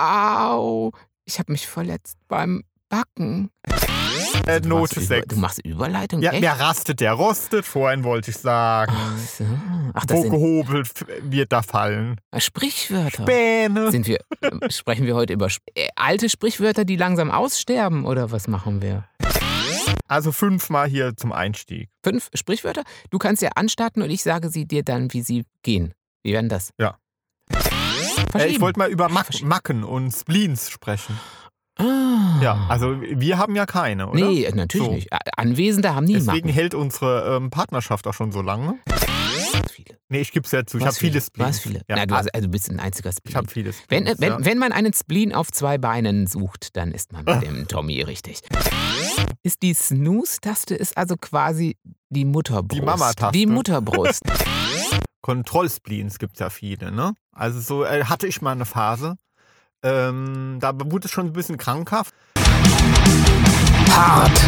Au, ich habe mich verletzt beim Backen. Äh, du, Note machst Über, 6. du machst Überleitung? Ja, echt? der rastet, der rostet. Vorhin wollte ich sagen. Ach, so. Ach das Wo gehobelt wird da fallen. Sprichwörter. Späne. Sind wir, äh, sprechen wir heute über äh, alte Sprichwörter, die langsam aussterben oder was machen wir? Also fünfmal hier zum Einstieg. Fünf Sprichwörter? Du kannst ja anstarten und ich sage sie dir dann, wie sie gehen. Wie werden das? Ja. Äh, Verschieben. ich wollte mal über Mac Verschieben. Macken und Spleens sprechen. ah. Ja, also wir haben ja keine, oder? Nee, natürlich So. nicht. Anwesende haben nie Deswegen Macken. hält unsere ähm, Partnerschaft auch schon so lange. Viele. Nee, ich gebe es ja zu. Ich habe viele? Spleens. Was viele? Ja, Na, du, also du bist ein einziger Spleen. ich habe viele wenn, Spleens. äh, wenn, ja. wenn man einen Spleen auf zwei Beinen sucht, dann ist man mit dem Tommy richtig. Ist die Snooze-Taste ist also quasi die Mutterbrust. Die Mama-Taste. Die Mutterbrust. Kontrollspleens gibt es ja viele, ne? Also so äh, hatte ich mal eine Phase. Ähm, da wurde es schon ein bisschen krankhaft. Hart.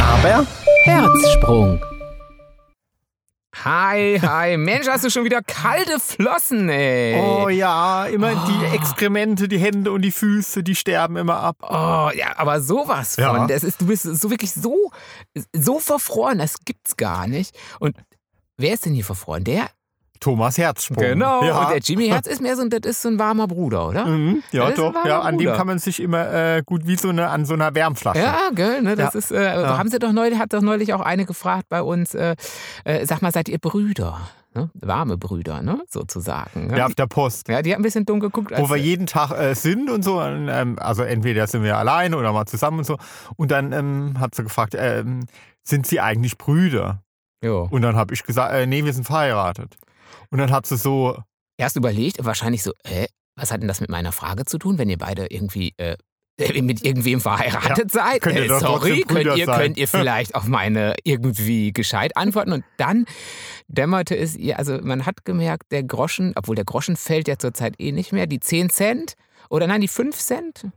Aber Herzsprung. Hi, hi. Mensch, hast du schon wieder kalte Flossen, ey. Oh ja, immer Oh. die Exkremente, die Hände und die Füße, die sterben immer ab. Oh, ja, aber sowas von. Ja. Das ist, du bist so wirklich so, so verfroren, das gibt's gar nicht. Und wer ist denn hier verfroren? Der? Thomas Herzsprung. Genau. Ja. Und der Jimmy Herz ist mehr so ein, das ist so ein warmer Bruder, oder? Mhm, ja, doch. Ja, an dem Bruder. kann man sich immer äh, gut wie so eine an so einer Wärmflasche. Ja, gell, ne? Das Ja. ist, äh, Ja. haben sie doch neulich, hat doch neulich auch eine gefragt bei uns, äh, äh, sag mal, seid ihr Brüder? Ne? Warme Brüder, ne? Sozusagen. Ne? Ja, auf der Post. Ja, die hat ein bisschen dumm geguckt. Wo wir jeden Tag äh, sind und so. Ähm, also entweder sind wir alleine oder mal zusammen und so. Und dann ähm, hat sie gefragt, ähm, sind sie eigentlich Brüder? Jo. Und dann habe ich gesagt, äh, nee, wir sind verheiratet. Und dann hat sie so, Erst überlegt, wahrscheinlich so, hä, was hat denn das mit meiner Frage zu tun, wenn ihr beide irgendwie äh, mit irgendwem verheiratet seid? könnt ihr Äh, sorry, könnt ihr, sein. könnt ihr vielleicht auf meine irgendwie gescheit antworten? Und dann dämmerte es ihr, also man hat gemerkt, der Groschen, obwohl der Groschen fällt ja zurzeit eh nicht mehr, die 10 Cent oder nein, die 5 Cent.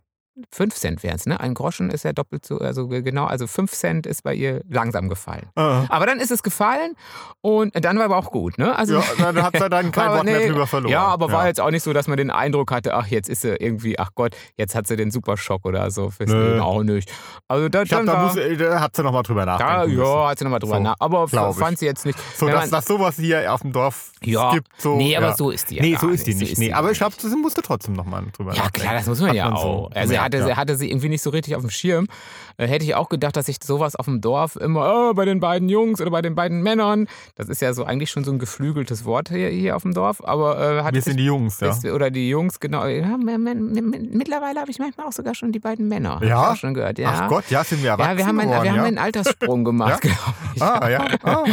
5 Cent wären es, ne? Ein Groschen ist ja doppelt so, also genau, also 5 Cent ist bei ihr langsam gefallen. äh, Aber dann ist es gefallen und dann war aber auch gut, ne? Also, ja, dann hat sie dann kein Wort mehr nee, drüber verloren. Ja, aber war jetzt auch nicht so, dass man den Eindruck hatte, ach, jetzt ist sie irgendwie, ach Gott, jetzt hat sie den Superschock oder so fürs Nö. Leben auch nicht. Also da, Ich glaube, dann da, muss, äh, da hat sie nochmal drüber ja, nachdenken müssen. ja, hat sie nochmal drüber So, nach. Aber glaub ich. fand sie jetzt nicht. So, dass man- das sowas hier auf dem Dorf ja, gibt. So, nee, aber ja. so ist die ja Nee, so ist die So nicht. ist nee, die aber ich glaube, sie musste trotzdem nochmal drüber Ja, nachdenken. klar, das muss man Hat ja man so auch. also gemerkt, hatte, ja. sie, hatte sie irgendwie nicht so richtig auf dem Schirm. Äh, hätte ich auch gedacht, dass ich sowas auf dem Dorf immer oh, bei den beiden Jungs oder bei den beiden Männern, das ist ja so eigentlich schon so ein geflügeltes Wort hier, hier auf dem Dorf, aber äh, hat Wir sind die Jungs, ja. ist, oder die Jungs, genau. Ja, mittlerweile habe ich manchmal auch sogar schon die beiden Männer. Ja? Schon gehört, ja. Ach Gott, ja, sind wir erwachsen ja, wir haben, einen, geworden, wir haben einen Alterssprung gemacht, glaube ich. Ah, ja. Ah.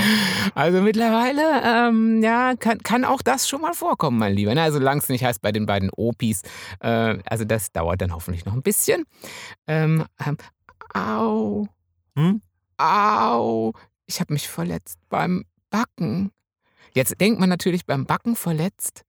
Also mittlerweile, ähm, ja, kann, kann auch das schon mal vorkommen, mein Lieber. Na, also solange es nicht heißt bei den beiden Opis. Äh, also das dauert dann hoffentlich noch ein bisschen. Ähm, ähm, au. Hm? Au. Ich habe mich verletzt beim Backen. Jetzt denkt man natürlich beim Backen verletzt,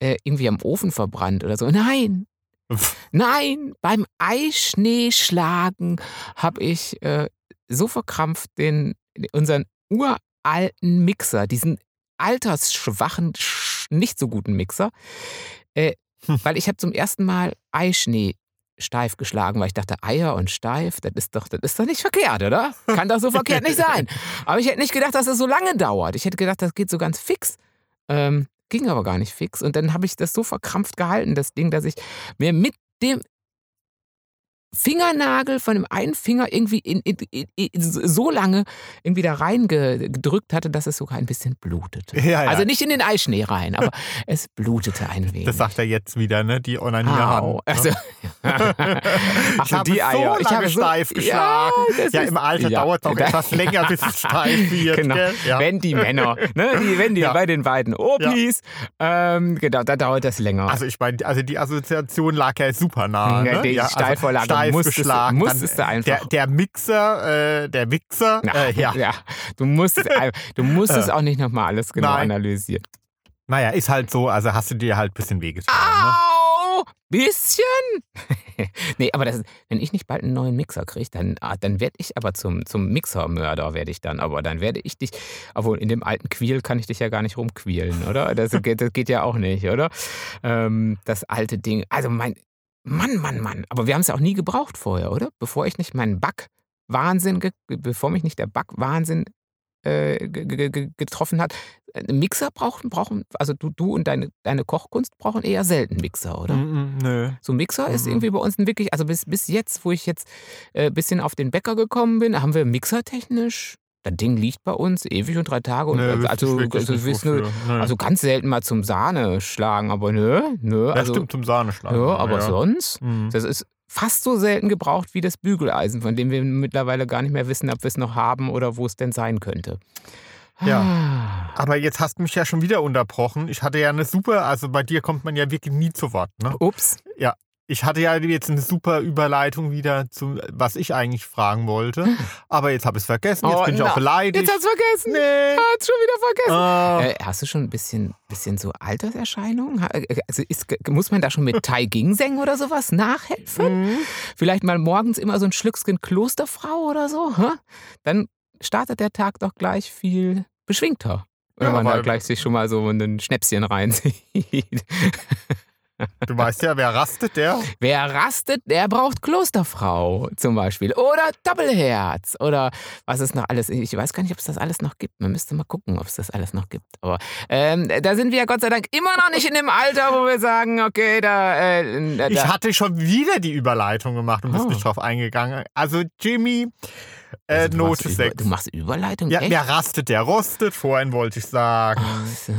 äh, irgendwie am Ofen verbrannt oder so. Nein, Nein, beim Eischneeschlagen habe ich äh, so verkrampft den unseren uralten Mixer, diesen altersschwachen, sch- nicht so guten Mixer, äh, Hm. weil ich habe zum ersten Mal Eischnee steif geschlagen, weil ich dachte, Eier und steif, das ist doch, das ist doch nicht verkehrt, oder? Kann doch so verkehrt nicht sein. Aber ich hätte nicht gedacht, dass das so lange dauert. Ich hätte gedacht, das geht so ganz fix. Ähm, ging aber gar nicht fix. Und dann habe ich das so verkrampft gehalten, das Ding, dass ich mir mit dem Fingernagel von dem einen Finger irgendwie in, in, in, so lange irgendwie da reingedrückt hatte, dass es sogar ein bisschen blutete. Ja, ja. Also nicht in den Eischnee rein, aber es blutete ein wenig. Das sagt er jetzt wieder, ne? Die Onanierhand. Au. ne? Also, Ach ich so, habe die Eier. so Ich lange habe so- steif geschlagen. Ja, Ja, im Alter dauert es Da- etwas länger, bis es steif wird. Genau. Wenn die Männer, ne, die, wenn die bei den beiden Opis, ähm, genau, da dauert das länger. Also ich meine, also die Assoziation lag ja super nah. Ne? die ja, also steif musstest geschlagen. musstest Dann du einfach. Der, der Mixer, äh, der Wichser, Na, äh, ja. Du musst, äh, du musst es Äh. auch nicht nochmal alles genau Nein. analysieren. Naja, ist halt so, also hast du dir halt ein bisschen wehgetan. Ne? Au! so, bisschen. nee, aber das, wenn ich nicht bald einen neuen Mixer kriege, dann, ah, dann werde ich aber zum, zum Mixermörder, werde ich dann. Aber dann werde ich dich, obwohl in dem alten Quiel kann ich dich ja gar nicht rumquälen, oder? Das geht, das geht ja auch nicht, oder? Ähm, das alte Ding. Also mein, Mann, Mann, Mann. Aber wir haben es ja auch nie gebraucht vorher, oder? Bevor ich nicht meinen Backwahnsinn, bevor mich nicht der Backwahnsinn äh, getroffen hat. Ein Mixer brauchen, brauchen also du, du und deine, deine Kochkunst brauchen eher selten Mixer, oder? Mm, -mm, nö. So ein Mixer Mm ist irgendwie bei uns ein wirklich, also bis, bis jetzt, wo ich jetzt ein äh, bisschen auf den Bäcker gekommen bin, haben wir mixertechnisch das Ding liegt bei uns ewig und drei Tage. Und Nö, wüsste also, also. Nö. also ganz selten mal zum Sahne schlagen, aber nö, nö. ja, Also, stimmt, zum Sahneschlag. ja, aber sonst, Mhm. das ist fast so selten gebraucht wie das Bügeleisen, von dem wir mittlerweile gar nicht mehr wissen, ob wir es noch haben oder wo es denn sein könnte. Ja. Ah. Aber jetzt hast du mich ja schon wieder unterbrochen. Ich hatte ja eine super, also bei dir kommt man ja wirklich nie zu Wort. Ne? Ups. Ich hatte ja jetzt eine super Überleitung wieder zu, was ich eigentlich fragen wollte. Aber jetzt habe ich es vergessen. Jetzt Oh, bin ich na, auch beleidigt. Jetzt hast du vergessen. nee. Hat's schon wieder vergessen. Ah. Äh, hast du schon ein bisschen, bisschen so Alterserscheinungen? Ha- äh, Also ist, muss man da schon mit Tai Ginseng oder sowas nachhelfen? Mhm. Vielleicht mal morgens immer so ein Schlückschen Klosterfrau oder so? hä? Dann startet der Tag doch gleich viel beschwingter. Wenn Ja, man da gleich sich schon mal so ein Schnäpschen reinzieht. Du weißt ja, wer rastet, der? Wer rastet, der braucht Klosterfrau zum Beispiel. Oder Doppelherz. Oder was es noch alles. Ich weiß gar nicht, ob es das alles noch gibt. Man müsste mal gucken, ob es das alles noch gibt. Aber ähm, da sind wir ja Gott sei Dank immer noch nicht in dem Alter, wo wir sagen, okay, da. Äh, da Ich hatte schon wieder die Überleitung gemacht und bist Oh. nicht drauf eingegangen. Also Jimmy, äh, also, du machst Note Über, 6. du machst Überleitung? Ja, echt? wer rastet, der rostet. Vorhin wollte ich sagen. Ach, so.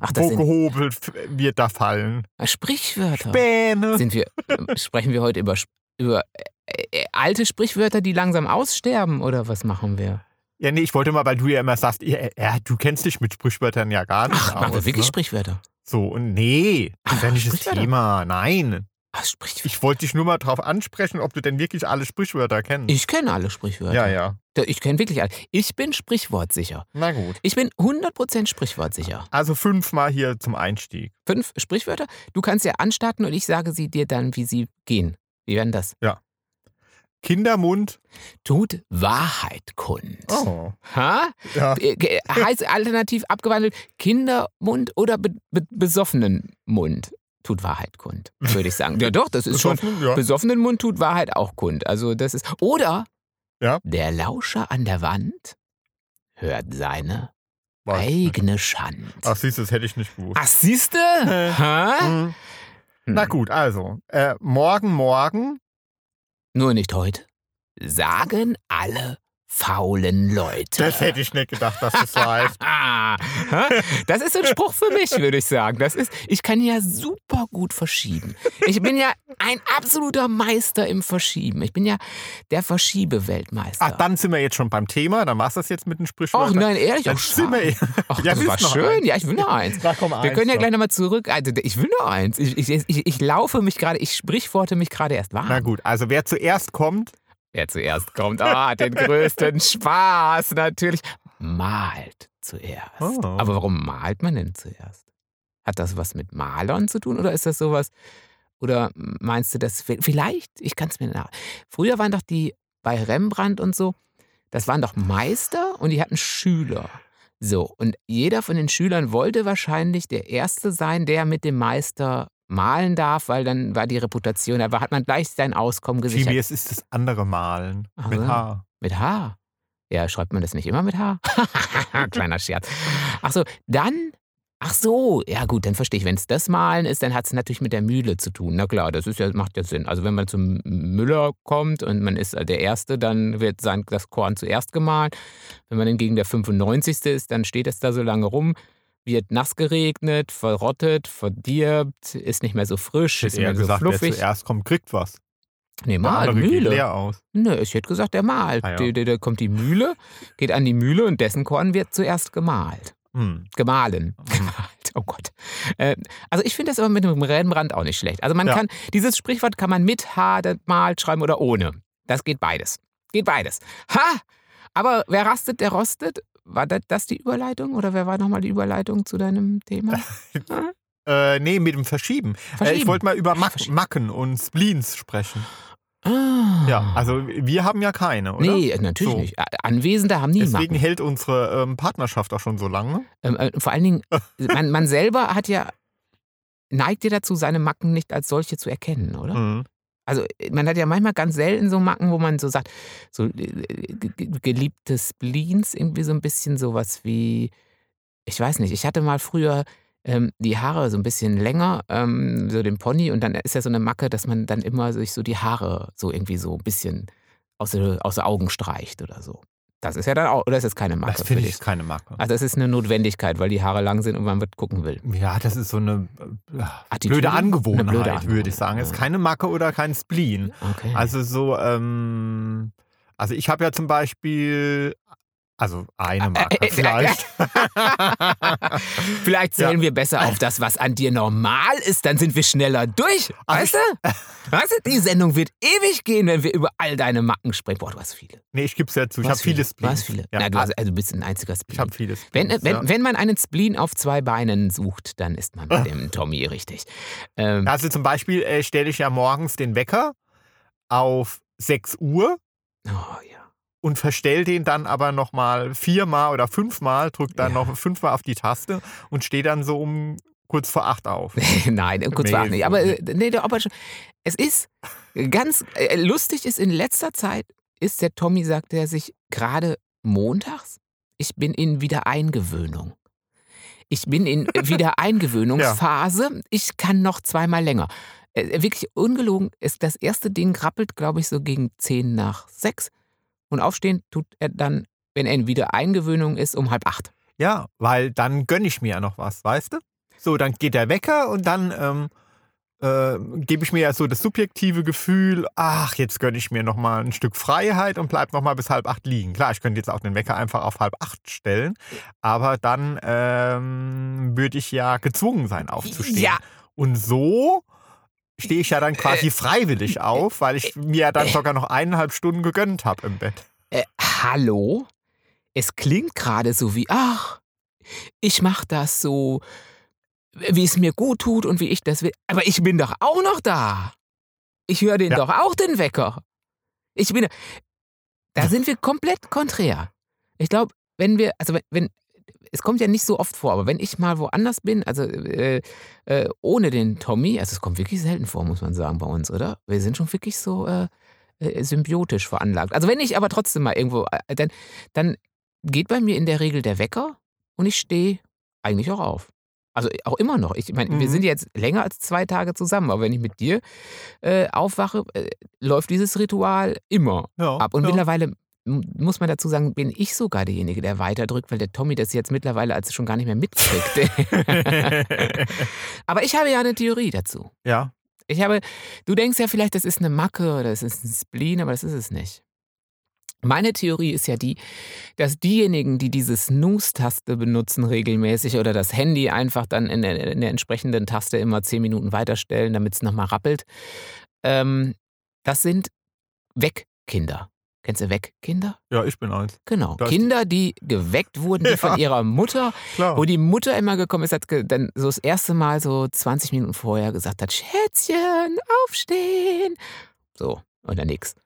Ach das Wo sind gehobelt wird da fallen. Sprichwörter. Späne. Sind wir, äh, sprechen wir heute über, über äh, äh, alte Sprichwörter, die langsam aussterben? Oder was machen wir? Ja, nee, ich wollte mal, weil du ja immer sagst, ja, ja, du kennst dich mit Sprichwörtern ja gar nicht Ach, aus. machen wir wirklich ne? Sprichwörter? So, und nee, das ist ja nicht das. Thema. Nein. Ach, Sprichwörter. Ich wollte dich nur mal drauf ansprechen, ob du denn wirklich alle Sprichwörter kennst. Ich kenne alle Sprichwörter. ja, ja. Ich kenne wirklich alle. Ich bin sprichwortsicher. Na gut. Ich bin 100% sprichwortsicher. Also fünfmal hier zum Einstieg. Fünf Sprichwörter. Du kannst ja anstarten und ich sage sie dir dann, wie sie gehen. Wie werden das? Kindermund. Tut Wahrheit kund. Oh. Ha? Ja. Äh, ge- Heißt alternativ abgewandelt Kindermund oder be be besoffenen Mund tut Wahrheit kund, würde ich sagen. Ja doch, das ist schon. Ja. Besoffenen Mund tut Wahrheit auch kund. Also das ist. Oder Ja. der Lauscher an der Wand hört seine Weiß nicht. eigene Schand. Ach, siehst du, das hätte ich nicht gewusst. Ach, siehste? Hä? Hm. Na gut, also, äh, morgen, morgen. Nur nicht heute. Sagen alle faulen Leute. Das hätte ich nicht gedacht, dass das so heißt. Ah, das ist ein Spruch für mich, würde ich sagen. Das ist, ich kann ja super gut verschieben. Ich bin ja ein absoluter Meister im Verschieben. Ich bin ja der Verschiebeweltmeister. Ach, dann sind wir jetzt schon beim Thema. Dann machst du das jetzt mit den Ach Sprichwörtern. nein, ehrlich, Dann auch sind wir. Ach, Ja, das war schön. eins? Ja, ich will noch eins. Da Wir eins können ja noch. gleich nochmal zurück. Also, ich will noch eins. Ich, ich, ich, ich laufe mich gerade, ich sprichworte mich gerade erst warm. Na gut, also wer zuerst kommt, Wer zuerst kommt, ah, hat den größten Spaß natürlich. Malt zuerst. Oh. Aber warum malt man denn zuerst? Hat das was mit Malern zu tun oder ist das sowas? Oder meinst du das vi- vielleicht? Ich kann es mir nach. Früher waren doch die bei Rembrandt und so, das waren doch Meister und die hatten Schüler. So, und jeder von den Schülern wollte wahrscheinlich der Erste sein, der mit dem Meister malen darf, weil dann war die Reputation, da war- hat man gleich sein Auskommen gesichert. Jimmy, es ist das andere Malen. Ach mit. H. Mit H. Ja, schreibt man das nicht immer mit H? Kleiner Scherz. Ach so, dann. Ach so, ja gut, dann verstehe ich. Wenn es das Malen ist, dann hat es natürlich mit der Mühle zu tun. Na klar, das ist ja, macht ja Sinn. Also wenn man zum Müller kommt und man ist der Erste, dann wird sein, das Korn zuerst gemahlen. Wenn man hingegen der 95. ist, dann steht es da so lange rum, wird nass geregnet, verrottet, verdirbt, ist nicht mehr so frisch, ist eher mehr so gesagt, wer fluffig. zuerst kommt, kriegt was. Nee, Der mal, Mühle. leer aus. Nö, ich hätte gesagt, er malt. Ah, ja. Da- kommt die Mühle, geht an die Mühle und dessen Korn wird zuerst gemalt. Hm. Gemahlen. Gemalt, oh Gott. Äh, also ich finde das aber mit dem Rembrandt auch nicht schlecht. Also man Ja. kann, dieses Sprichwort kann man mit H malt schreiben oder ohne. Das geht beides. Geht beides. Ha! Aber wer rastet, der rostet. War das, das die Überleitung oder wer war nochmal die Überleitung zu deinem Thema? Äh, nee, mit dem Verschieben. Äh, ich Verschieben. wollte mal über Mac verschieben. Macken und Spleens sprechen. Ah. Ja, also wir haben ja keine, oder? Nee, natürlich So. nicht. Anwesende haben nie Deswegen Macken. hält unsere ähm, Partnerschaft auch schon so lange. Ähm, äh, vor allen Dingen, man, man selber hat ja, neigt ja dazu, seine Macken nicht als solche zu erkennen, oder? Mhm. Also äh, man hat ja manchmal ganz selten so Macken, wo man so sagt, so äh, ge- geliebte Spleens, irgendwie so ein bisschen sowas wie, ich weiß nicht, ich hatte mal früher ähm, die Haare so ein bisschen länger, ähm, so den Pony und dann ist ja so eine Macke, dass man dann immer sich so die Haare so irgendwie so ein bisschen aus, aus den Augen streicht oder so. Das ist ja dann auch, oder ist das keine Macke Das finde ich ist keine Macke. Also es ist eine Notwendigkeit, weil die Haare lang sind und man wird gucken will. Ja, das ist so eine äh, Attitüde? blöde Angewohnheit, blöde würde ich Angewohnheit, sagen. Es ist ja. keine Macke oder kein Spleen. Okay. Also so, ähm, also ich habe ja zum Beispiel, also eine äh, äh, vielleicht. Vielleicht zählen wir besser auf das, was an dir normal ist, dann sind wir schneller durch. Weißt Also du? Weißt du, die Sendung wird ewig gehen, wenn wir über all deine Macken sprechen. Boah, du hast viele. nee, ich gebe es ja zu. Ich Du habe viele Du Spleens. hast viele. Ja, Na, du, hast, also du bist ein einziger ich Spleen. habe viele Wenn, Spleens, wenn, ja. wenn man einen Spleen auf zwei Beinen sucht, dann ist man bei dem Tommy richtig. Ähm, Also zum Beispiel äh, stelle ich ja morgens den Wecker auf 6 Uhr oh, ja. Und verstell den dann aber nochmal viermal oder fünfmal, drück dann Ja. noch fünfmal auf die Taste und stehe dann so um kurz vor acht auf. Nein, kurz Nee, warten nicht. Aber äh, nee, schon. Es ist ganz äh, lustig ist in letzter Zeit ist der Tommy sagt er sich gerade montags. Ich bin in Wiedereingewöhnung. Ich bin in Wiedereingewöhnungsphase. Ich kann noch zweimal länger. Äh, wirklich ungelogen ist das erste Ding rappelt, glaube ich, so gegen zehn nach sechs und aufstehen tut er dann, wenn er in Wiedereingewöhnung ist, um halb acht. Ja, weil dann gönne ich mir ja noch was, weißt du? So, dann geht der Wecker und dann ähm, äh, gebe ich mir ja so das subjektive Gefühl, ach, jetzt gönne ich mir noch mal ein Stück Freiheit und bleib noch mal bis halb acht liegen. Klar, ich könnte jetzt auch den Wecker einfach auf halb acht stellen, aber dann ähm, würde ich ja gezwungen sein, aufzustehen. Ja. Und so stehe ich ja dann quasi freiwillig auf, weil ich mir ja dann sogar noch eineinhalb Stunden gegönnt habe im Bett. Äh, hallo? Es klingt gerade so wie, ach, ich mach das so, wie es mir gut tut und wie ich das will. Aber ich bin doch auch noch da. Ich höre den Ja. doch auch, den Wecker. Ich bin. Da sind wir komplett konträr. Ich glaube, wenn wir, also wenn, es kommt ja nicht so oft vor, aber wenn ich mal woanders bin, also äh, äh, ohne den Tommy, also es kommt wirklich selten vor, muss man sagen, bei uns, oder? Wir sind schon wirklich so äh, äh, symbiotisch veranlagt. Also wenn ich aber trotzdem mal irgendwo, äh, dann, dann geht bei mir in der Regel der Wecker und ich stehe eigentlich auch auf. Also auch immer noch. Ich meine, wir Mhm. sind jetzt länger als zwei Tage zusammen, aber wenn ich mit dir äh, aufwache, äh, läuft dieses Ritual immer Ja, ab. Und ja. mittlerweile muss man dazu sagen, bin ich sogar derjenige, der weiterdrückt, weil der Tommy das jetzt mittlerweile als schon gar nicht mehr mitkriegt. aber ich habe ja eine Theorie dazu. ja, Ich habe, du denkst ja vielleicht, das ist eine Macke oder das ist ein Spleen, aber das ist es nicht. Meine Theorie ist ja die, dass diejenigen, die diese Snooze-Taste benutzen regelmäßig oder das Handy einfach dann in der, in der entsprechenden Taste immer zehn Minuten weiterstellen, damit es nochmal rappelt, ähm, das sind Wegkinder. Kennst du Wegkinder? ja, ich bin eins. Genau. Das- Kinder, die geweckt wurden, die von ihrer Mutter Klar. wo die Mutter immer gekommen ist, hat dann so das erste Mal so 20 Minuten vorher gesagt hat, Schätzchen, aufstehen. So, und dann nix.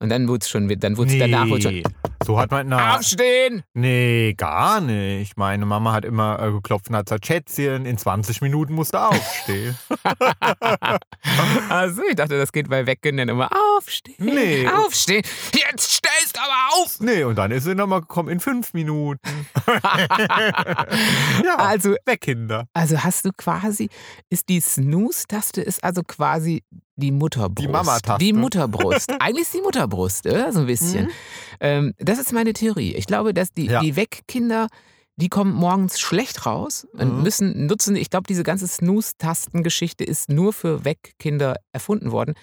Und dann wurde es schon, dann wurde es danach wurde schon, so hat man, na, aufstehen! nee, gar nicht. Meine Mama hat immer äh, geklopft und hat gesagt, Schätzchen, in 20 Minuten musst du aufstehen. also ich dachte, das geht bei Wegkindern immer, aufstehen, Nee. aufstehen, jetzt stellst du aber auf! nee, und dann ist sie nochmal gekommen, in fünf Minuten. ja, Also, Wegkinder. also hast du quasi, ist die Snooze-Taste ist also quasi die Mutterbrust. Die Mama-Taste. Die Mutterbrust. Eigentlich ist die Mutterbrust, oder? So ein bisschen. Mhm. Ähm, das ist meine Theorie. Ich glaube, dass die, Ja. die Wegkinder, die kommen morgens schlecht raus und Mhm. müssen nutzen. Ich glaube, diese ganze Snooze-Tastengeschichte ist nur für Wegkinder erfunden worden.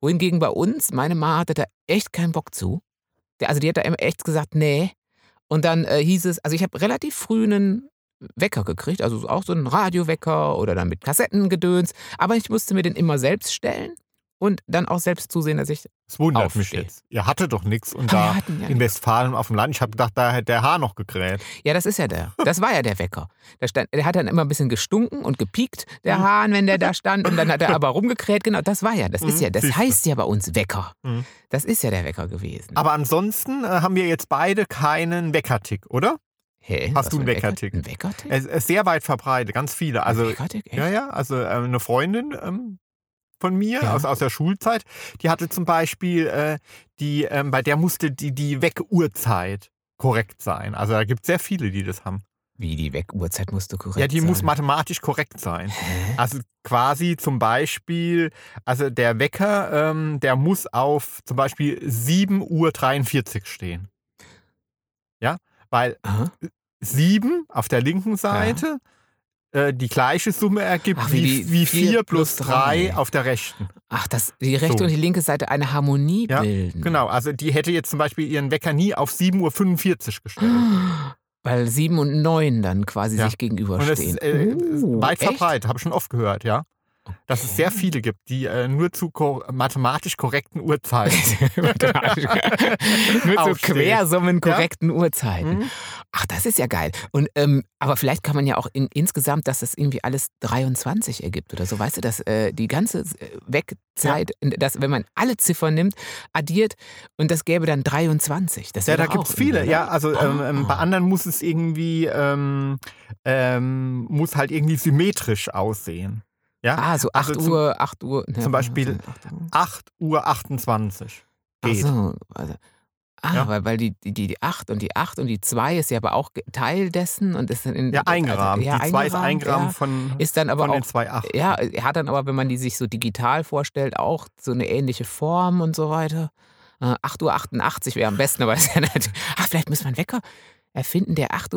Wohingegen bei uns, meine Ma hatte da echt keinen Bock zu. Also die hat da echt gesagt, nee. Und dann äh, hieß es, also ich habe relativ früh einen Wecker gekriegt, also auch so einen Radiowecker oder dann mit Kassettengedöns. Aber ich musste mir den immer selbst stellen. Und dann auch selbst zusehen, dass ich. Das wundert mich Aufsteh. jetzt. Ihr hattet doch nichts und wir da ja in Westfalen auf dem Land, ich habe gedacht, da hätte der Haar noch gekräht. Ja, das ist ja der. Das war ja der Wecker. Der, stand, der hat dann immer ein bisschen gestunken und gepiekt, der Hahn, wenn der da stand. Und dann hat er aber rumgekräht. Genau, das war ja. Das ist Mhm, ja. Das siehste. heißt ja bei uns Wecker. Mhm. Das ist ja der Wecker gewesen. Aber ansonsten äh, haben wir jetzt beide keinen Weckertick, oder? Hä? hast du einen ein Wecker- Weckertick? Ein Weckertick? Es ist sehr weit verbreitet, ganz viele. Also, ein Weckertick? Echt? ja, ja, also äh, eine Freundin ähm, von mir Ja. aus, aus der Schulzeit, die hatte zum Beispiel, äh, die, ähm, bei der musste die, die Weckuhrzeit korrekt sein. Also da gibt es sehr viele, die das haben. Wie die Weckuhrzeit musst du korrekt ja, die sein. muss mathematisch korrekt sein. Hä? Also quasi zum Beispiel, also der Wecker, ähm, der muss auf zum Beispiel 7.43 Uhr stehen. Ja, weil Aha. 7 auf der linken Seite äh, die gleiche Summe ergibt Ach, wie, die wie vier 4 plus plus 3 drei. auf der rechten. Ach, dass die rechte So. und die linke Seite eine Harmonie Ja, bilden. Genau, also die hätte jetzt zum Beispiel ihren Wecker nie auf 7.45 Uhr gestellt. Weil sieben und neun dann quasi Ja. sich Und das gegenüberstehen. ist äh, Uh, weit verbreitet, habe ich schon oft gehört, ja. Dass es sehr viele gibt, die äh, nur zu ko mathematisch korrekten Uhrzeiten. Nur zu Aufstehen. Quersummen korrekten Uhrzeiten. Mhm. Ach, das ist ja geil. Und ähm, aber vielleicht kann man ja auch in, insgesamt, dass das irgendwie alles 23 ergibt oder so. Weißt du, dass äh, die ganze äh, Wegzeit, dass wenn man alle Ziffern nimmt, addiert und das gäbe dann 23. Das Ja, da gibt es viele. Ja, also ähm, ähm, bei Ah. anderen muss es irgendwie, ähm, ähm, muss halt irgendwie symmetrisch aussehen. Ja, Ah, so 8 also zum- Uhr, 8 Uhr. ne, zum Beispiel was ist denn 8 Uhr? 8 Uhr 28 Ach geht. so, also, ah, Ja. weil, weil die, die, die 8 und die 8 und die 2 ist ja aber auch Teil dessen und ist dann in, Ja, eingerahmt. Also, ja, die 2 ist eingerahmt, ja. von, Ist dann aber von den auch, zwei Achten. ja, er hat dann aber, wenn man die sich so digital vorstellt, auch so eine ähnliche Form und so weiter. Äh, 8.88 Uhr wäre am besten, aber ist ja nicht, ach, vielleicht wir einen Wecker erfinden, der 8.88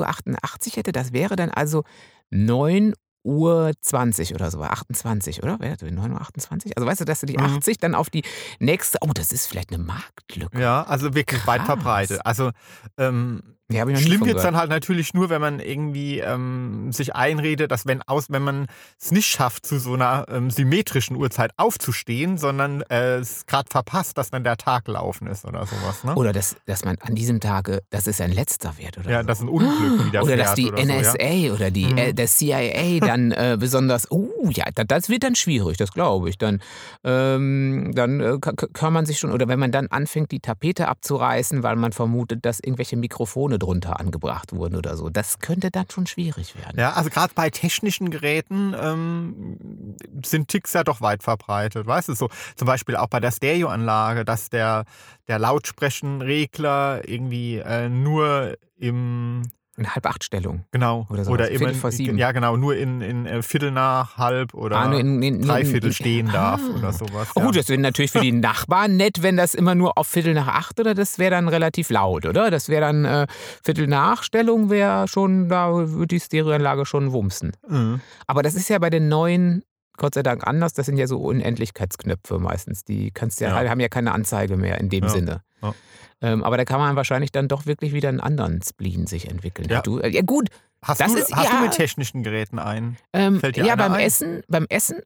Uhr hätte. Das wäre dann also 9 Uhr 20 oder so, 28, oder? Wäre das 9 Uhr 28? Also weißt du, dass du die Mhm. 80 dann auf die nächste, oh, das ist vielleicht eine Marktlücke. Ja, also wirklich weit Krass. verbreitet. Also ähm, Hab ich noch schlimm wird es dann halt natürlich nur, wenn man irgendwie ähm, sich einredet, dass wenn aus, wenn man es nicht schafft, zu so einer ähm, symmetrischen Uhrzeit aufzustehen, sondern äh, es gerade verpasst, dass dann der Tag gelaufen ist oder sowas. Ne? Oder dass, dass man an diesem Tage, dass es ein letzter wird oder ja, so. dass ein Unglück widerfährt. Oder dass die oder so, ja. NSA oder die, Mhm. äh, der CIA dann äh, besonders, oh ja, das, das wird dann schwierig, das glaube ich. Dann, ähm, dann äh, ka- ka- kann man sich schon, oder wenn man dann anfängt, die Tapete abzureißen, weil man vermutet, dass irgendwelche Mikrofone drunter angebracht wurden oder so, das könnte dann schon schwierig werden. Ja, also gerade bei technischen Geräten ähm, sind Ticks ja doch weit verbreitet. Weißt du, so zum Beispiel auch bei der Stereoanlage, dass der, der Lautsprechenregler irgendwie äh, nur im Eine Halb-Acht-Stellung. Genau. Oder so Oder immer in, vor sieben. Ja, genau, nur in, in äh, Viertel nach, halb oder Ah, in- in- Dreiviertel in- stehen darf Ah. oder sowas. Oh ja. gut, das wäre natürlich für die Nachbarn nett, wenn das immer nur auf Viertel nach acht oder das wäre dann relativ laut, oder? Das wäre dann äh, Viertel nach Stellung wäre schon, da würde die Stereoanlage schon wumsen. Mhm. Aber das ist ja bei den neuen Gott sei Dank anders. Das sind ja so Unendlichkeitsknöpfe meistens. Die kannst ja, Ja. haben ja keine Anzeige mehr in dem Ja. Sinne. Ja. Ähm, aber da kann man wahrscheinlich dann doch wirklich wieder einen anderen Spleen sich entwickeln. Ja. Du, äh, ja gut, Hast, Das du, ist- hast du mit technischen Geräten ein? ähm, Fällt dir ja beim ein? Essen, beim Essen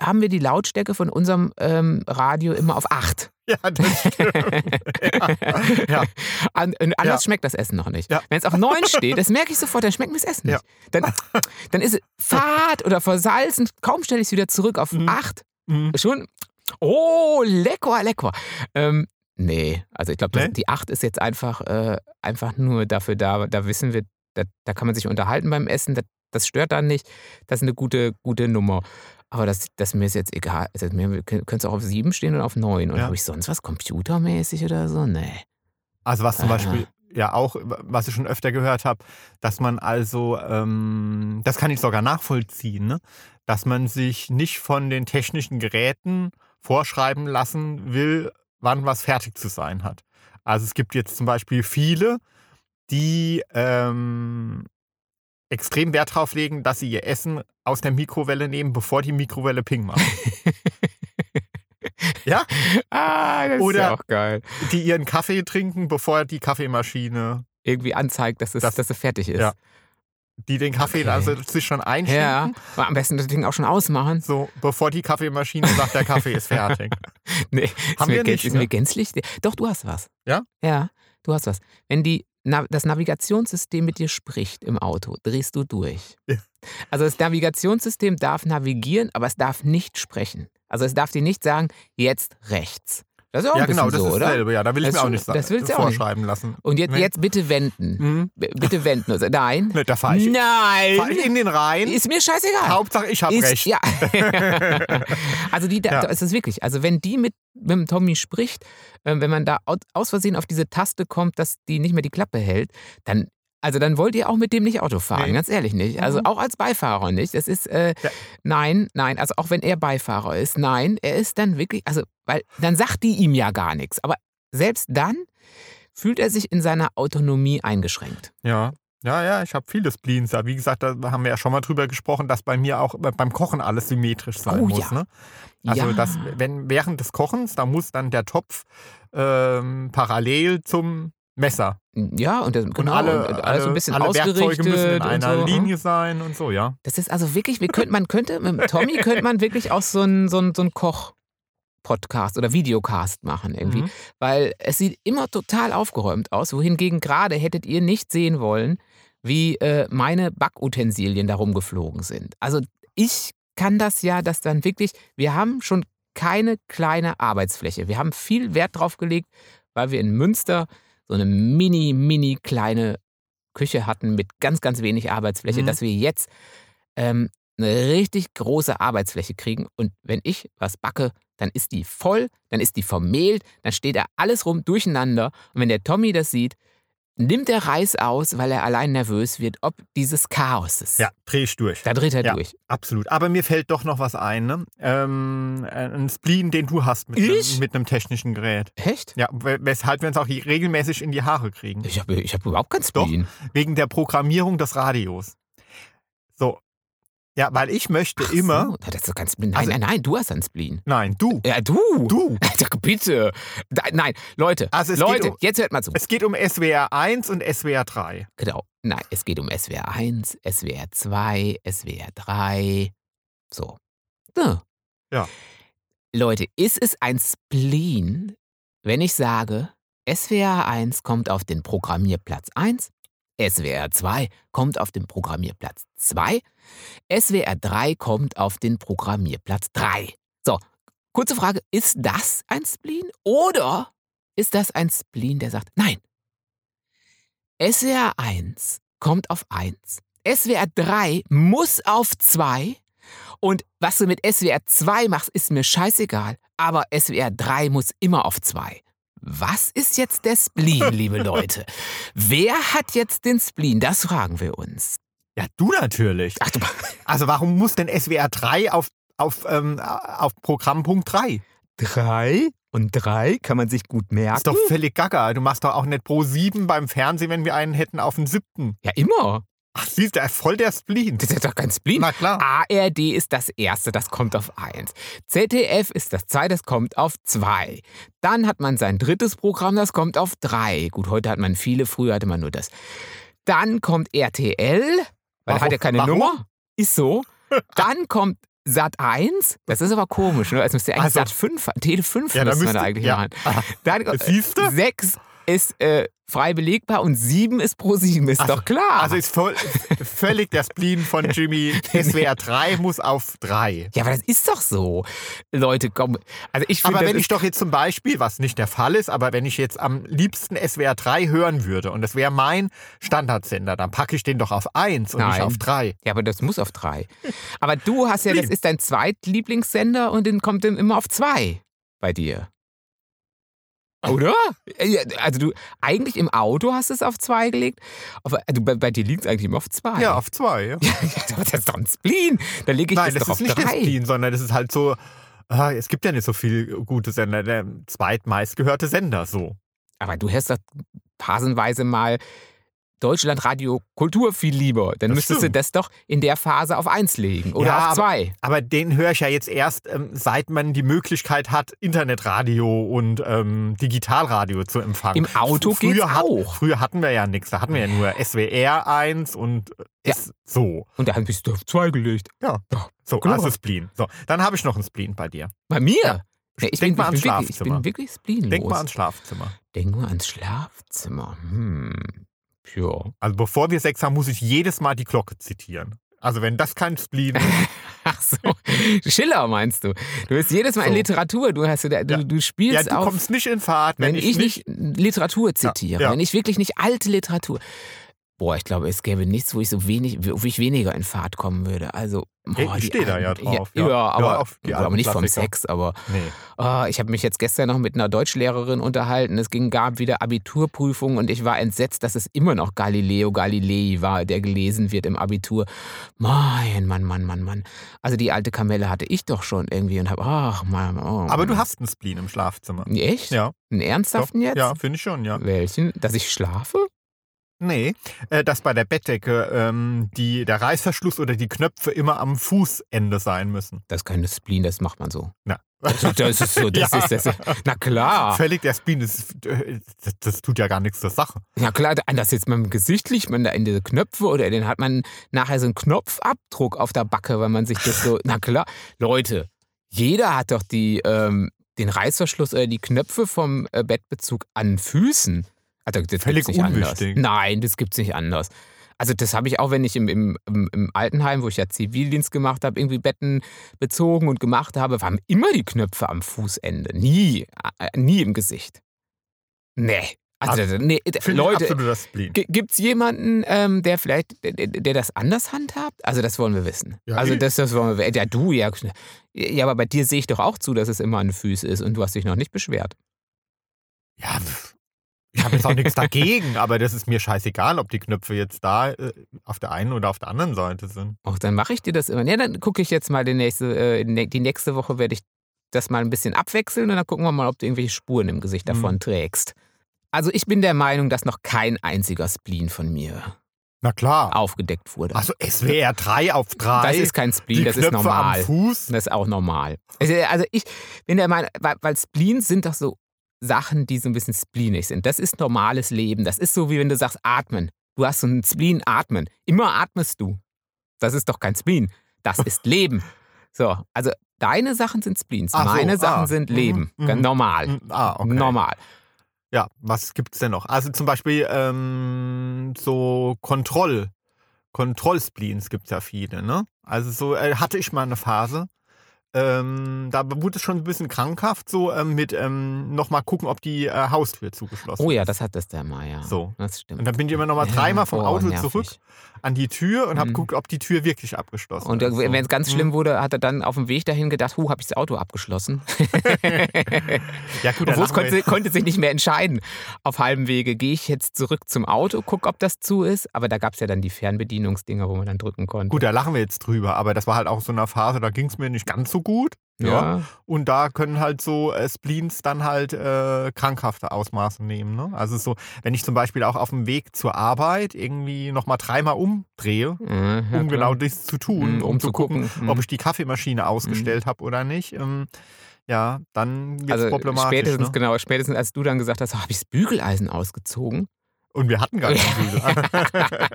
haben wir die Lautstärke von unserem ähm, Radio immer auf 8. Ja, das stimmt. ja. ja. An, anders Ja. schmeckt das Essen noch nicht. Ja. Wenn es auf 9 steht, das merke ich sofort, dann schmeckt mir das Essen nicht. Dann, dann ist es fad oder versalzen. Kaum stelle ich es wieder zurück auf Mhm. 8. Mhm. Schon, oh, lecker, lecker. Ähm, nee, also ich glaube, Nee? die 8 ist jetzt einfach, äh, einfach nur dafür da, da wissen wir, da, da kann man sich unterhalten beim Essen, das, das stört dann nicht, das ist eine gute, gute Nummer. Aber das, das mir ist jetzt egal. Also mir könnte es auch auf 7 stehen oder auf 9. Und Ja. habe ich sonst was computermäßig oder so? Nee. Also was zum Ah. Beispiel ja auch, was ich schon öfter gehört habe, dass man also, ähm, das kann ich sogar nachvollziehen, ne? dass man sich nicht von den technischen Geräten vorschreiben lassen will, wann was fertig zu sein hat. Also es gibt jetzt zum Beispiel viele, die ähm, extrem Wert drauf legen, dass sie ihr Essen aus der Mikrowelle nehmen, bevor die Mikrowelle Ping macht. Ja? Ah, das ist Oder- ja auch geil. Die ihren Kaffee trinken, bevor die Kaffeemaschine Irgendwie anzeigt, dass es, Das- dass es fertig ist. ja. die den Kaffee Okay. also sich schon einschenken. Ja, am besten das Ding auch schon ausmachen. So, bevor die Kaffeemaschine sagt, der Kaffee ist fertig. Nee, ist Haben mir, wir gän- nicht, ist ne? mir gänzlich. Doch, du hast was. Ja? Ja, du hast was. Wenn die, das Navigationssystem mit dir spricht im Auto, drehst du durch. Also das Navigationssystem darf navigieren, aber es darf nicht sprechen. Also es darf dir nicht sagen, jetzt rechts. Das ist auch ja, ein genau, das so, ist oder? dasselbe. Ja, da will ich Das mir auch nicht das willst du auch nicht. vorschreiben lassen. Und jetzt, Nee. jetzt bitte wenden. Mhm. Bitte wenden. Also, Nein. Ne, da fahre ich, Nein. fahr ich in den Rhein. Ist mir scheißegal. Hauptsache, ich habe recht. Ja. also die, da, Ja. ist es wirklich. Also wenn die mit, mit dem Tommy spricht, äh, wenn man da au- aus Versehen auf diese Taste kommt, dass die nicht mehr die Klappe hält, dann also dann wollt ihr auch mit dem nicht Auto fahren, Nee. ganz ehrlich nicht. Also Mhm. auch als Beifahrer nicht. Das ist äh, Ja. nein, nein. Also auch wenn er Beifahrer ist, nein, er ist dann wirklich, also weil dann sagt die ihm ja gar nichts. Aber selbst dann fühlt er sich in seiner Autonomie eingeschränkt. Ja. Ja, ja, ich habe viele Spleens. Wie gesagt, da haben wir ja schon mal drüber gesprochen, dass bei mir auch beim Kochen alles symmetrisch sein Oh, muss. ja. Ne? Also, ja. dass, wenn während des Kochens, da muss dann der Topf ähm, parallel zum Messer. ja, und, das, genau, und alle, und alles alle, so ein bisschen alle ausgerichtet Werkzeuge müssen in einer so. hm? Linie sein und so, ja. Das ist also wirklich, wir könnten, man könnte, mit Tommy könnte man wirklich auch so einen so einen- so einen Koch-Podcast oder Videocast machen irgendwie. Mhm. Weil es sieht immer total aufgeräumt aus. Wohingegen gerade hättet ihr nicht sehen wollen, wie äh, meine Backutensilien da rumgeflogen sind. Also ich kann das ja, dass dann wirklich, wir haben schon keine kleine Arbeitsfläche. Wir haben viel Wert drauf gelegt, weil wir in Münster so eine mini, mini kleine Küche hatten mit ganz, ganz wenig Arbeitsfläche, Mhm. dass wir jetzt ähm, eine richtig große Arbeitsfläche kriegen. Und wenn ich was backe, dann ist die voll, dann ist die vermehlt, dann steht da alles rum durcheinander. Und wenn der Tommy das sieht, nimmt er Reis aus, weil er allein nervös wird, ob dieses Chaos ist. Ja, dreh ich durch. Da dreht er Ja. durch. Absolut. Aber mir fällt doch noch was ein. Ne? Ähm, ein Spleen, den du hast mit einem, mit einem technischen Gerät. Echt? Ja, we- weshalb wir uns auch regelmäßig in die Haare kriegen. Ich habe ich hab überhaupt kein Doch. Spleen. Wegen der Programmierung des Radios. So. Ja, weil ich möchte Ach immer. So, das ist kein Spleen. Nein, Also- nein, nein, du hast ein Spleen. Nein, du. Ja, du. Du. Bitte. Nein, Leute, Also es geht Leute, um- jetzt hört mal zu. Es geht um SWR 1 und SWR 3. Genau. Nein, es geht um SWR 1, SWR 2, SWR 3. So. Ja. Ja. Leute, ist es ein Spleen, wenn ich sage, SWR 1 kommt auf den Programmierplatz 1, SWR 2 kommt auf den Programmierplatz 2, SWR 3 kommt auf den Programmierplatz 3. So, kurze Frage, ist das ein Spleen oder ist das ein Spleen, der sagt, nein, SWR 1 kommt auf 1. SWR 3 muss auf 2. Und was du mit SWR 2 machst, ist mir scheißegal. Aber SWR 3 muss immer auf 2. Was ist jetzt der Spleen, liebe Leute? Wer hat jetzt den Spleen? Das fragen wir uns. Ja, du natürlich. Ach du, Also warum muss denn SWR 3 auf, auf, ähm, auf Programmpunkt 3? drei und drei kann man sich gut merken. Ist doch völlig gaga. Du machst doch auch nicht pro 7 beim Fernsehen, wenn wir einen hätten auf den siebten. Ja, immer. Ach, siehst du, voll der Spleen. Das ist doch kein Spleen. Na klar. ARD ist das erste, das kommt auf 1. ZDF ist das zweite, das kommt auf 2. Dann hat man sein drittes Programm, das kommt auf 3. Gut, heute hat man viele, früher hatte man nur das. Dann kommt RTL, weil er Warum? hat ja keine Warum? Nummer. Ist so. Dann kommt Sat 1, das ist aber komisch, ne? Als müsste eigentlich Also- Sat 5, Tele 5 Ja, müsste man da eigentlich ja. machen. Dann du? 6 ist äh, frei belegbar und 7 ist pro 7, ist Also- doch klar. Also ist voll, völlig der Spleen von Jimmy. SWR 3 muss auf 3. ja, aber das ist doch so. Leute, komm. Also ich finde, Aber wenn ich doch jetzt zum Beispiel, was nicht der Fall ist, aber wenn ich jetzt am liebsten SWR 3 hören würde und das wäre mein Standardsender, dann packe ich den doch auf 1 und nicht Nein. auf 3. Ja, aber das muss auf drei. Aber du hast ja, das ist dein zweitlieblingssender und den kommt dann immer auf zwei bei dir. Oder? Ja, Also du, eigentlich im Auto hast du es auf zwei gelegt, aber also bei, bei dir liegt es eigentlich immer auf zwei. Ja, auf 2. Ja. Das ist doch ein Spleen. Da lege ich Nein, das das ist auf nicht der drei. Spleen, sondern das ist halt so, ah, es gibt ja nicht so viel gute Sender, der zweitmeistgehörte Sender, so. Aber du hörst doch phasenweise mal Deutschlandradio Kultur viel lieber. Dann Das müsstest stimmt. du das doch in der Phase auf eins legen oder Ja, auf aber- zwei. Aber den höre ich ja jetzt erst, ähm, seit man die Möglichkeit hat, Internetradio und ähm, Digitalradio zu empfangen. Im Auto Früher geht's hat- auch. Früher hatten wir ja nichts. Da hatten wir ja nur SWR 1 und Ja. S so. Und dann bist du auf zwei gelegt. So, Klar. also Spleen. So, dann habe ich noch ein Spleen bei dir. Bei mir? Ja. Nee, ich, Denk bin, mal ich, ans bin wirklich, ich Schlafzimmer. bin wirklich spleenlos. Denk mal ans Schlafzimmer. Denk mal ans Schlafzimmer. Hm. Ja. Also bevor wir Sex haben, muss ich jedes Mal die Glocke zitieren. Also wenn das kein Spleen ist, Ach so. Schiller meinst du? Du bist jedes Mal in So. Literatur. Du, hast, du, Ja. du spielst ja, du auf. kommst nicht in Fahrt, wenn, ich nicht Literatur zitiere, ja. wenn ich wirklich nicht alte Literatur. Boah, ich glaube, es gäbe nichts, wo ich so wenig, wo ich weniger in Fahrt kommen würde. Also, boah, ich stehe da ja drauf, Ja, ja. ja, aber, Ja, aber nicht vom. Sex. Aber Nee. ah, ich habe mich jetzt gestern noch mit einer Deutschlehrerin unterhalten. Es ging, gab wieder Abiturprüfungen und ich war entsetzt, dass es immer noch Galileo Galilei war, der gelesen wird im Abitur. Mein Mann, Mann, Mann, Mann. Also die alte Kamelle hatte ich doch schon irgendwie und habe, ach Mann. Oh, Aber du Mann. hast einen Spleen im Schlafzimmer. Echt? Ja. Einen ernsthaften jetzt? Ja, finde ich schon, ja. Welchen? Dass ich schlafe? Nee, äh, dass bei der Bettdecke ähm, die, der Reißverschluss oder die Knöpfe immer am Fußende sein müssen. Das ist keine Spleen, das macht man so. Na. Das, das ist so, das Ja. ist das. Na klar. Völlig der Spleen, das, äh, das, tut ja gar nichts zur Sache. Na klar, anders jetzt mit dem Gesicht liegt man da in diese Knöpfe oder dann hat man nachher so einen Knopfabdruck auf der Backe, wenn man sich das so. Na klar, Leute, jeder hat doch die, ähm, den Reißverschluss oder die Knöpfe vom äh, Bettbezug an Füßen. Also, das Völlig gibt's nicht anders. unwichtig. Nein, das gibt's nicht anders. Also das habe ich auch, wenn ich im, im, im, im Altenheim, wo ich ja Zivildienst gemacht habe, irgendwie Betten bezogen und gemacht habe, waren immer die Knöpfe am Fußende. Nie, äh, nie im Gesicht. Nee. Also, Also, nee, Leute, absoluter Spleen. Gibt es jemanden, ähm, der vielleicht, der, der- das anders handhabt? Also das wollen wir wissen. Ja, also ich. das, das wollen wir wissen. Ja, du, ja. Ja, aber bei dir sehe ich doch auch zu, dass es immer an den Füßen ist und du hast dich noch nicht beschwert. Ja, ich habe jetzt auch nichts dagegen, aber das ist mir scheißegal, ob die Knöpfe jetzt da äh, auf der einen oder auf der anderen Seite sind. Auch dann mache ich dir das immer. Ja, dann gucke ich jetzt mal die nächste, äh, die nächste Woche werde ich das mal ein bisschen abwechseln und dann gucken wir mal, ob du irgendwelche Spuren im Gesicht Mhm. davon trägst. Also ich bin der Meinung, dass noch kein einziger Spleen von mir Na klar. aufgedeckt wurde. Also SWR 3 auf 3. das ist kein Spleen, die das Knöpfe ist normal. am Fuß. Das ist auch normal. Also, also ich bin der Meinung, weil, weil Spleens sind doch so Sachen, die so ein bisschen spleenig sind. Das ist normales Leben. Das ist so, wie wenn du sagst, atmen. Du hast so einen Spleen, atmen. Immer atmest du. Das ist doch kein Spleen. Das ist Leben. So, also deine Sachen sind Spleens. Ach so, Meine Sachen ah, sind mhm, Leben. mhm. Ganz normal. Hm, Ah, okay. Normal. Ja, was gibt's denn noch? Also zum Beispiel ähm, so Kontroll, Kontrollspleens gibt's ja viele, ne? Also so äh, hatte ich mal eine Phase. Ähm, da wurde es schon ein bisschen krankhaft, so ähm, mit ähm, nochmal gucken, ob die äh, Haustür zugeschlossen Oh ja, ist. das hat das der mal, ja. So. Das stimmt. Und dann bin ich immer nochmal dreimal vom oh, Auto nervig. zurück an die Tür und habe Mhm. geguckt, ob die Tür wirklich abgeschlossen Und ist. so. wenn es ganz Mhm. schlimm wurde, hat er dann auf dem Weg dahin gedacht, huh, habe ich das Auto abgeschlossen? Ja, gut, Obwohl es konnte, konnte sich nicht mehr entscheiden. Auf halbem Wege gehe ich jetzt zurück zum Auto, gucke, ob das zu ist. Aber da gab es ja dann die Fernbedienungsdinger, wo man dann drücken konnte. Gut, da lachen wir jetzt drüber, aber das war halt auch so eine Phase, da ging es mir nicht ganz so gut. ja. Und da können halt so äh, Spleens dann halt äh, krankhafte Ausmaße nehmen. Ne? Also so, wenn ich zum Beispiel auch auf dem Weg zur Arbeit irgendwie nochmal dreimal umdrehe, Mhm, ja, um klar. genau das zu tun, Mhm, um, zu gucken, mhm. ob ich die Kaffeemaschine ausgestellt habe oder nicht, ähm, ja, dann wird es also problematisch. spätestens, Ne? genau, spätestens als du dann gesagt hast, habe ich das Bügeleisen ausgezogen? Und wir hatten gar keinen Bügel.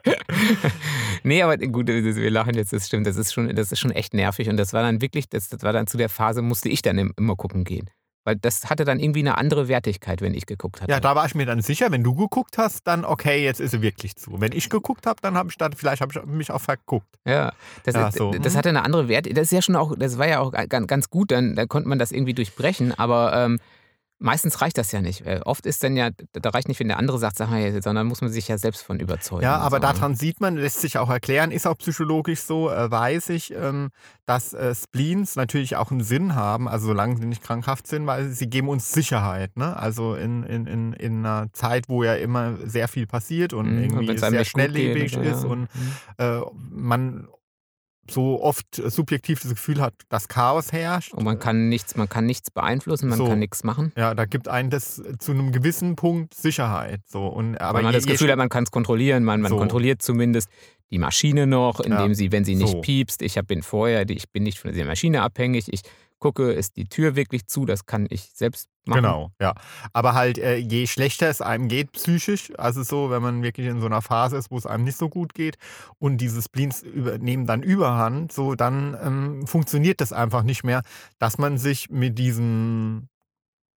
nee, aber gut, wir lachen jetzt, das stimmt, das ist schon, das ist schon echt nervig. Und das war dann wirklich, das, das war dann zu der Phase, musste ich dann im- immer gucken gehen. Weil das hatte dann irgendwie eine andere Wertigkeit, wenn ich geguckt hatte. ja, da war ich mir dann sicher, wenn du geguckt hast, dann okay, jetzt ist sie wirklich zu. Wenn ich geguckt habe, dann habe ich dann, vielleicht habe ich mich auch verguckt. Ja, das, Ja, so, das mhm. hatte eine andere Wert. Das ist ja schon auch, das war ja auch ganz, ganz gut, dann, dann konnte man das irgendwie durchbrechen, aber ähm, meistens reicht das ja nicht. Oft ist dann ja, da reicht nicht, wenn der andere sagt, sondern muss man sich ja selbst von überzeugen. Ja, aber so. daran sieht man, lässt sich auch erklären, ist auch psychologisch so, äh, weiß ich, ähm, dass äh, Spleens natürlich auch einen Sinn haben, also solange sie nicht krankhaft sind, weil sie geben uns Sicherheit. Ne? Also in, in, in, in einer Zeit, wo ja immer sehr viel passiert und Mhm, irgendwie sehr geht, schnelllebig ja, ist ja. und Mhm. äh, man so oft subjektiv das Gefühl hat, dass Chaos herrscht. Und man kann nichts, man kann nichts beeinflussen, man So. kann nichts machen. Ja, da gibt einen das zu einem gewissen Punkt Sicherheit. So. Und, aber Weil man je- das Gefühl hat, man kann es kontrollieren. Man, man So. kontrolliert zumindest die Maschine noch, indem Ja, sie, wenn sie nicht so. piepst, ich hab- bin vorher, ich bin nicht von der Maschine abhängig, ich gucke, ist die Tür wirklich zu, das kann ich selbst machen. Genau, ja. Aber halt, äh, je schlechter es einem geht psychisch, also so, wenn man wirklich in so einer Phase ist, wo es einem nicht so gut geht und diese Spleens über, nehmen dann Überhand, so dann ähm, funktioniert das einfach nicht mehr, dass man sich mit diesem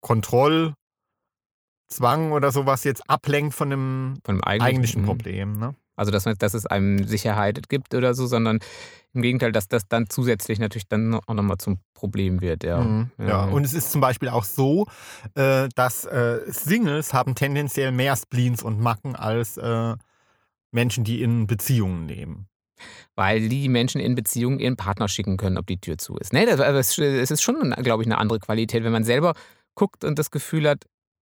Kontrollzwang oder sowas jetzt ablenkt von dem Von dem eigentlichen, eigentlichen. Problem. Ne? Also, dass, dass es einem Sicherheit gibt oder so, sondern im Gegenteil, dass das dann zusätzlich natürlich dann auch nochmal zum Problem wird. Ja. Mhm, ja. Und es ist zum Beispiel auch so, äh, dass äh, Singles haben tendenziell mehr Spleens und Macken als äh, Menschen, die in Beziehungen leben. Weil die Menschen in Beziehungen ihren Partner schicken können, ob die Tür zu ist. Nee, das, also es es ist schon, glaube ich, eine andere Qualität, wenn man selber guckt und das Gefühl hat,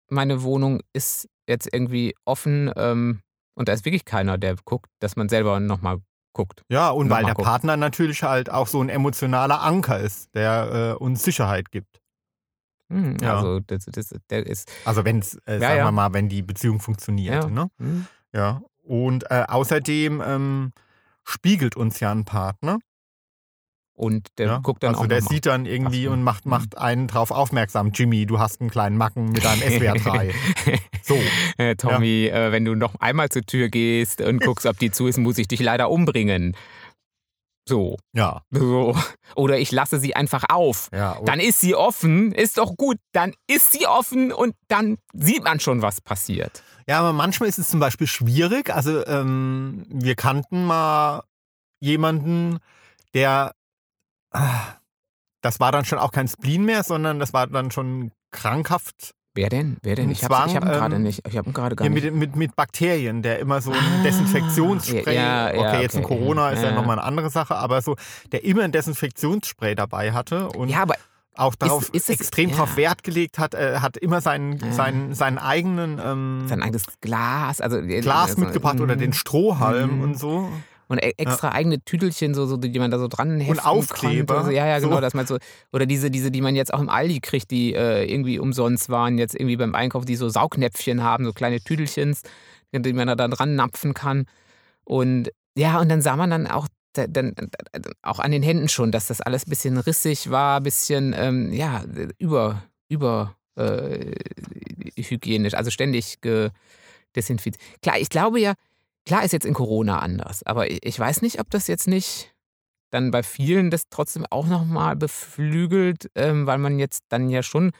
meine Wohnung ist jetzt irgendwie offen ähm, und da ist wirklich keiner, der guckt, dass man selber nochmal guckt. Ja, und weil der gucken. Partner natürlich halt auch so ein emotionaler Anker ist, der äh, uns Sicherheit gibt. Hm, Ja. Also das, das, der ist. Also wenn es, äh, Ja, sagen ja. wir mal, wenn die Beziehung funktioniert. Ja. Ne? Hm, Ja. Und äh, außerdem ähm, spiegelt uns ja ein Partner. Und der ja? guckt dann also auch der noch mal. sieht dann irgendwie Ach und macht, Mhm. macht einen drauf aufmerksam. Jimmy, du hast einen kleinen Macken mit deinem SWR 3. So. Äh, Tommy, äh, wenn du noch einmal zur Tür gehst und guckst, ob die zu ist, muss ich dich leider umbringen. So, Ja. so. Oder ich lasse sie einfach auf. ja. Dann ist sie offen, ist doch gut. Dann ist sie offen und dann sieht man schon, was passiert. ja, aber manchmal ist es zum Beispiel schwierig. Also ähm, wir kannten mal jemanden, der, das war dann schon auch kein Spleen mehr, sondern das war dann schon krankhaft Wer denn? Wer denn? Ein Ich habe hab ihn gerade ähm, nicht. Ich habe ihn gerade gar Ja, nicht. mit, mit, mit Bakterien, der immer so ein Ah, Desinfektionsspray, ja, ja, okay, jetzt in okay, Corona ist ja ja. nochmal eine andere Sache, aber so, der immer ein Desinfektionsspray dabei hatte und Ja, aber auch darauf ist es- extrem ja. drauf Wert gelegt hat, äh, hat immer seinen, Ja. seinen, seinen eigenen ähm, sein eigenes Glas, also Glas also, mitgebracht oder mm, den Strohhalm Mhm. und so. Und e- extra eigene Tüdelchen, so, so, die man da so dran heften Aufkleber, Konnte. So, ja, ja, genau, so. dass man so oder diese, diese, die man jetzt auch im Aldi kriegt, die äh, irgendwie umsonst waren, jetzt irgendwie beim Einkauf, die so Saugnäpfchen haben, so kleine Tüdelchens, die man da dann dran napfen kann. Und ja, und dann sah man dann auch da- dann auch an den Händen schon, dass das alles ein bisschen rissig war, ein bisschen ähm, ja über über äh, hygienisch, also ständig desinfiziert. Klar, ich glaube ja, klar ist jetzt in Corona anders, aber ich, weiß nicht, ob das jetzt nicht dann bei vielen das trotzdem auch nochmal beflügelt, ähm, weil man jetzt dann ja schon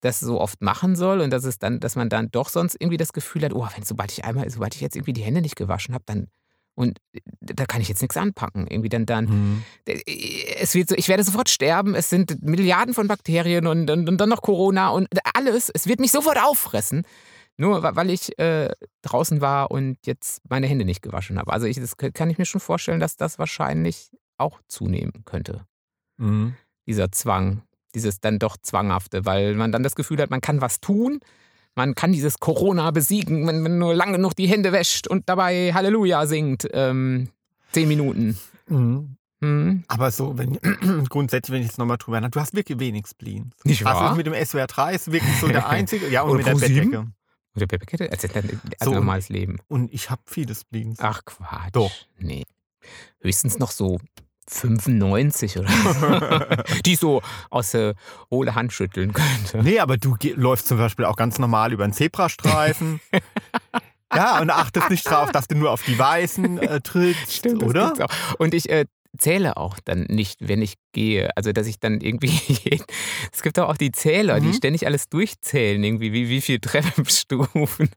das so oft machen soll und dass es dann, dass man dann doch sonst irgendwie das Gefühl hat, oh, wenn sobald ich einmal, sobald ich jetzt irgendwie die Hände nicht gewaschen habe, dann und da kann ich jetzt nichts anpacken. Irgendwie dann, dann es wird so, ich werde sofort sterben. Es sind Milliarden von Bakterien und, und, und dann noch Corona und alles. Es wird mich sofort auffressen. Nur weil ich äh, draußen war und jetzt meine Hände nicht gewaschen habe. Also ich, das kann ich mir schon vorstellen, dass das wahrscheinlich auch zunehmen könnte. Mhm. Dieser Zwang, dieses dann doch Zwanghafte, weil man dann das Gefühl hat, man kann was tun. Man kann dieses Corona besiegen, wenn man nur lang genug die Hände wäscht und dabei Halleluja singt. Ähm, zehn Minuten. Mhm. Hm? Aber so, wenn grundsätzlich, wenn ich jetzt nochmal drüber nachdenke, du hast wirklich wenig Spleens. Nicht Also wahr? mit dem SWR 3 ist wirklich so der einzige. Ja, und Oder mit der Pro7? Bettdecke. Oder Pepperkette? Also, also So. normales Leben. Und ich habe viele Spleens. Ach Quatsch. Doch. Nee. Höchstens noch so 95 oder so. die so aus der hohle Hand schütteln könnte. Nee, aber du läufst zum Beispiel auch ganz normal über einen Zebrastreifen. ja, und achtest nicht drauf, dass du nur auf die Weißen äh, trittst, Stimmt, oder? Und ich äh, zähle auch dann nicht, wenn ich gehe. Also, dass ich dann irgendwie. es gibt auch, die Zähler, die Mhm. ständig alles durchzählen, irgendwie, wie, wie viele Treppenstufen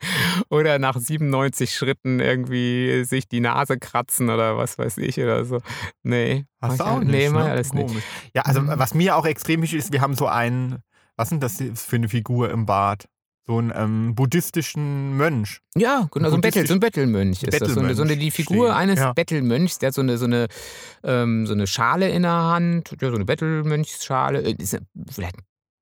oder nach 97 Schritten irgendwie sich die Nase kratzen oder was weiß ich oder so. Nee. Hast du auch nicht, Nee, ne? alles nicht. Ja, also Mhm. was mir auch extrem wichtig ist, wir haben so einen, was sind das für eine Figur im Bad? So einen ähm, buddhistischen Mönch. Ja, genau, so ein, Bettel, so ein Bettelmönch ist das. So eine, so eine, die Figur stehen. eines Ja. Bettelmönchs, der hat so eine, so, eine, ähm, so eine Schale in der Hand, ja, so eine Bettelmönchsschale. Äh, Ist er, vielleicht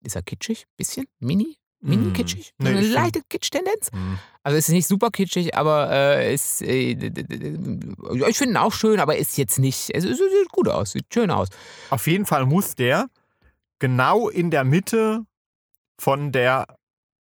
ist er kitschig, bisschen, mini. mini Hm. kitschig, Nee, so eine find- leichte Kitsch-Tendenz. Hm. Also es ist nicht super kitschig, aber äh, ist, äh, ja, ich finde ihn auch schön, aber ist jetzt nicht, also es sieht gut aus, sieht schön aus. Auf jeden Fall muss der genau in der Mitte von der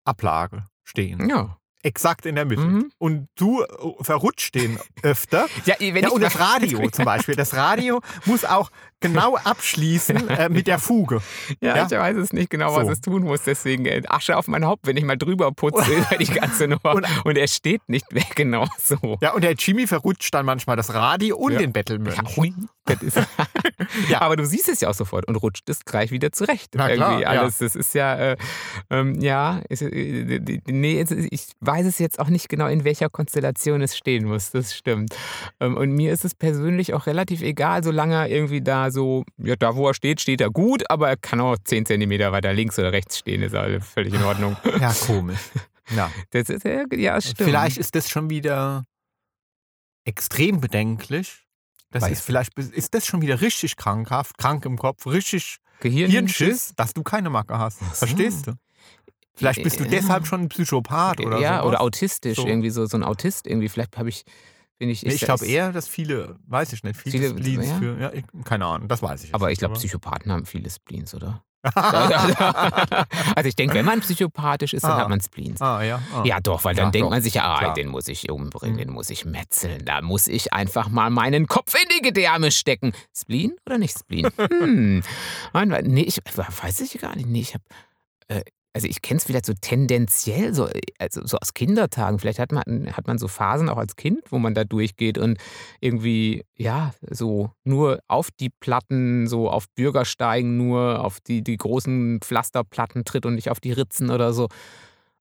Ablage stehen. Ja. Exakt in der Mitte. Mhm. Und du äh, verrutscht den öfter. Ja, wenn Ja, ich und das Radio zum Beispiel. Das Radio muss auch genau abschließen äh, mit der Fuge. Ja, Ja? ich weiß es nicht genau, was So. es tun muss. Deswegen äh, Asche auf mein Haupt, wenn ich mal drüber putze über die ganze Nummer. Und- Und, er steht nicht mehr genau so. Ja, und der Jimmy verrutscht dann manchmal das Radio und Ja. den Bettelmönch. Ja, Ja. Aber du siehst es ja auch sofort und rutscht es gleich wieder zurecht. Na klar, Irgendwie ja. alles. Das ist ja, äh, ähm, ja, ist, äh, nee, ich weiß es jetzt auch nicht genau, in welcher Konstellation es stehen muss. Das stimmt. Ähm, und mir ist es persönlich auch relativ egal, solange er irgendwie da so, ja, da wo er steht, steht er gut, aber er kann auch 10 Zentimeter weiter links oder rechts stehen, ist alles völlig in Ordnung. Ja, komisch. Ja. Das ist ja, stimmt. Vielleicht ist das schon wieder extrem bedenklich. Das Weiß ist vielleicht ist das schon wieder richtig krankhaft, krank im Kopf, richtig Gehirn Hirnschiss, dass du keine Macke hast. So. Verstehst du? Vielleicht bist du Ja. deshalb schon ein Psychopath oder ja, sowas. oder autistisch, So. irgendwie so, so ein Autist irgendwie. Vielleicht habe ich, bin ich. Nee, ich glaube eher, dass viele, weiß ich nicht, viele, Viele- Spleens ja? für, ja, ich, keine Ahnung, das weiß ich Aber ich glaube, Psychopathen haben viele Spleens, oder? ah, also ich denke, wenn man psychopathisch ist, dann Ah. hat man Spleens. ja. Ah. Ja, doch, weil dann Ja, denkt doch, man sich ja, ah, klar. den muss ich umbringen, Mhm. den muss ich metzeln, da muss ich einfach mal meinen Kopf in die Gedärme stecken. Spleen oder nicht Spleen? Hm. Nein, weil- nee, ich weiß ich gar nicht. Nee, ich habe, äh, also ich kenne es vielleicht so tendenziell, so, äh, also so aus Kindertagen. Vielleicht hat man, hat man so Phasen auch als Kind, wo man da durchgeht und irgendwie, ja, so nur auf die Platten, so auf Bürgersteigen, nur auf die, die großen Pflasterplatten tritt und nicht auf die Ritzen oder so.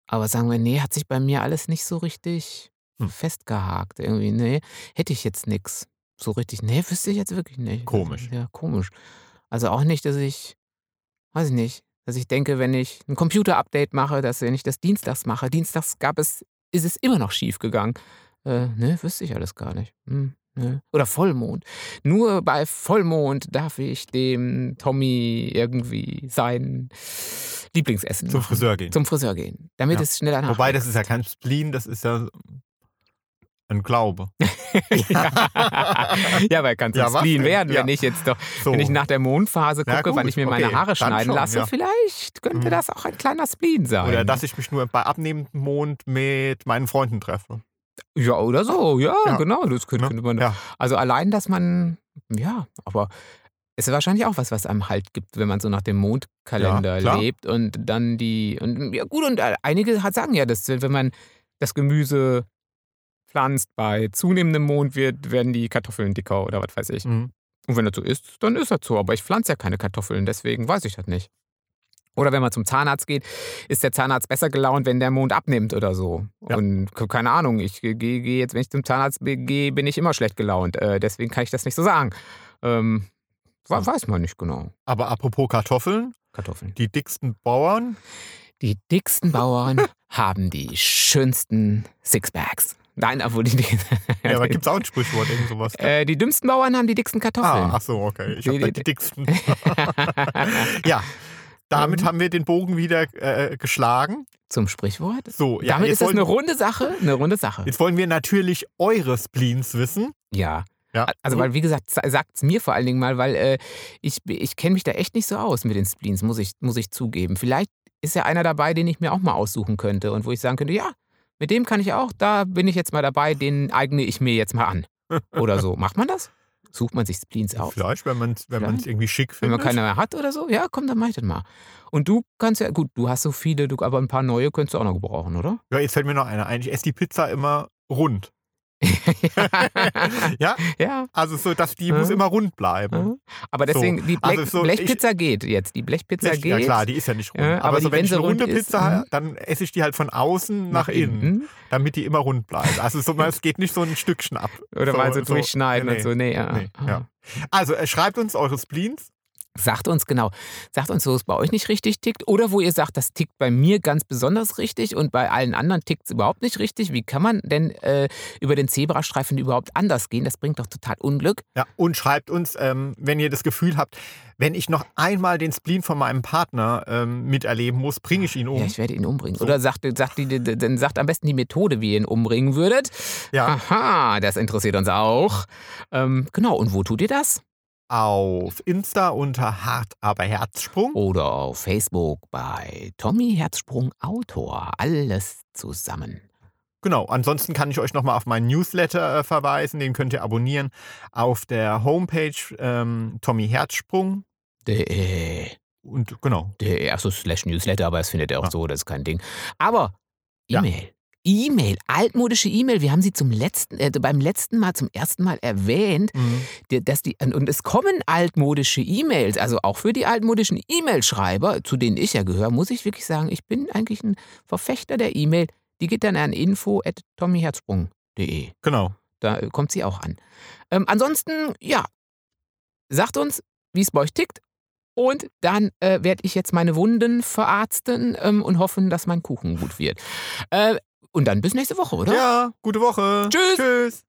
Aber sagen wir, nee, hat sich bei mir alles nicht so richtig Hm. festgehakt. Irgendwie, nee, hätte ich jetzt nix. So richtig, nee, wüsste ich jetzt wirklich nicht. Komisch. Ja, komisch. Also auch nicht, dass ich, weiß ich nicht, dass ich denke, wenn ich ein Computer-Update mache, dass wenn ich das dienstags mache, dienstags gab es, ist es immer noch schief gegangen. Äh, ne, wüsste ich alles gar nicht. Hm, ne. Oder Vollmond. Nur bei Vollmond darf ich dem Tommy irgendwie sein Lieblingsessen Zum machen. Friseur gehen. Zum Friseur gehen. Damit Ja. es schneller nach. Wobei, das ist ja kein Spleen, das ist ja ein Glaube. ja, er kann zum Ja, denn? werden, Ja. wenn ich jetzt doch, So. wenn ich nach der Mondphase gucke, wann ich mir meine okay, Haare dann schneiden schon, lasse. Vielleicht könnte Mhm. das auch ein kleiner Spleen sein. Oder dass ich mich nur bei abnehmendem Mond mit meinen Freunden treffe. ja, oder so, ja, genau. Das könnte, könnte man. Also allein, dass man, ja, aber es ist wahrscheinlich auch was, was einem Halt gibt, wenn man so nach dem Mondkalender lebt und dann die, und ja gut, und einige hat- sagen ja, dass wenn man das Gemüse pflanzt, bei zunehmendem Mond wird, werden die Kartoffeln dicker oder was weiß ich. Mhm. Und wenn das so ist, dann ist das so. Aber ich pflanze ja keine Kartoffeln, deswegen weiß ich das nicht. Oder wenn man zum Zahnarzt geht, ist der Zahnarzt besser gelaunt, wenn der Mond abnimmt oder so. Ja. Und ke- keine Ahnung, ich gehe geh jetzt, wenn ich zum Zahnarzt gehe, bin ich immer schlecht gelaunt. Äh, deswegen kann ich das nicht so sagen. Ähm, weiß man nicht genau. Aber apropos Kartoffeln, Kartoffeln. die dicksten Bauern, Die dicksten Bauern haben die schönsten Sixpacks. Nein, obwohl die, die, ja, aber gibt es auch ein Sprichwort, irgend sowas? äh, die dümmsten Bauern haben die dicksten Kartoffeln. Ah, ach so, okay. Ich Die- habe die- die dicksten. ja, damit Mhm. haben wir den Bogen wieder äh, geschlagen. Zum Sprichwort. So, ja, Damit ist wollen, eine runde Sache. Eine runde Sache. jetzt wollen wir natürlich eure Spleens wissen. Ja. Ja, Also, weil, wie gesagt, sagt es mir vor allen Dingen mal, weil äh, ich, ich kenne mich da echt nicht so aus mit den Spleens, muss ich, muss ich zugeben. Vielleicht ist ja einer dabei, den ich mir auch mal aussuchen könnte und wo ich sagen könnte, ja, mit dem kann ich auch, da bin ich jetzt mal dabei, den eigne ich mir jetzt mal an. Oder so. Macht man das? Sucht man sich Spleens aus? Vielleicht, wenn man es wenn man's irgendwie schick Wenn findet. man keine mehr hat oder so? Ja, komm, dann mach ich das mal. Und du kannst ja, gut, du hast so viele, du, aber ein paar neue könntest du auch noch gebrauchen, oder? ja, jetzt fällt mir noch einer ein. Ich esse die Pizza immer rund. Ja, ja. also so, dass die Mhm. muss immer rund bleiben. Mhm. Aber deswegen, die Blech, Also so, Blechpizza geht jetzt. Die Blechpizza Blech- geht. ja klar, die ist ja nicht rund. Ja, aber aber so, die, wenn wenn ich eine runde ist, Pizza mhm. habe, dann esse ich die halt von außen nach, innen, damit die immer rund bleibt. Also so, es geht nicht so ein Stückchen ab. Oder mal so so- durchschneiden nee, und so. Nee, ja. nee, ja. Also äh, schreibt uns eure Spleens Sagt uns genau, sagt uns, wo es bei euch nicht richtig tickt oder wo ihr sagt, das tickt bei mir ganz besonders richtig und bei allen anderen tickt es überhaupt nicht richtig. Wie kann man denn äh, über den Zebrastreifen überhaupt anders gehen? Das bringt doch total Unglück. Ja, und schreibt uns, ähm, wenn ihr das Gefühl habt, wenn ich noch einmal den Spleen von meinem Partner ähm, miterleben muss, bringe ich ihn um. Ja, ich werde ihn umbringen. So. Oder sagt, sagt, die, dann sagt am besten die Methode, wie ihr ihn umbringen würdet. Ja. Aha, das interessiert uns auch. Ähm, genau, und wo tut ihr das? Auf Insta unter Hart aber Herzsprung. Oder auf Facebook bei Tommy Herzsprung Autor. Alles zusammen. Genau, ansonsten kann ich euch nochmal auf meinen Newsletter äh, verweisen. Den könnt ihr abonnieren auf der Homepage ähm, tommyherzsprung.de. Und genau. De, achso, slash Newsletter, aber das findet ihr auch ja. so, das ist kein Ding. Aber E-Mail. Ja. E-Mail, altmodische E-Mail. Wir haben sie zum letzten, äh, beim letzten Mal zum ersten Mal erwähnt, mhm. dass die und es kommen altmodische E-Mails, also auch für die altmodischen E-Mail-Schreiber, zu denen ich ja gehöre, muss ich wirklich sagen, ich bin eigentlich ein Verfechter der E-Mail. Die geht dann an info@tommyherzsprung.de. Genau. Da kommt sie auch an. Ähm, ansonsten, ja, sagt uns, wie es bei euch tickt. Und dann äh, werde ich jetzt meine Wunden verarzten ähm, und hoffen, dass mein Kuchen gut wird. Äh, und dann bis nächste Woche, oder? Ja, gute Woche. Tschüss. Tschüss.